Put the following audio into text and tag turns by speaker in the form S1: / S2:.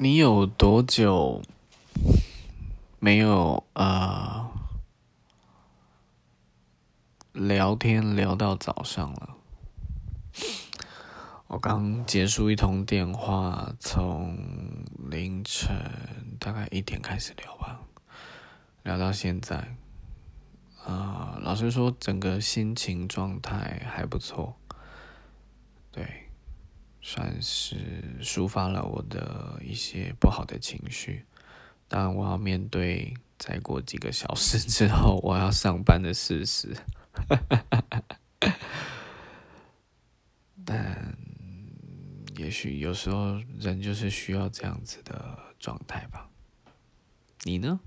S1: 你有多久没有呃聊天聊到早上了？我刚结束一通电话，从凌晨大概一点开始聊吧，聊到现在。啊，老实说，整个心情状态还不错，对。算是抒发了我的一些不好的情绪，但我要面对再过几个小时之后我要上班的事实，但也许有时候人就是需要这样子的状态吧。你呢？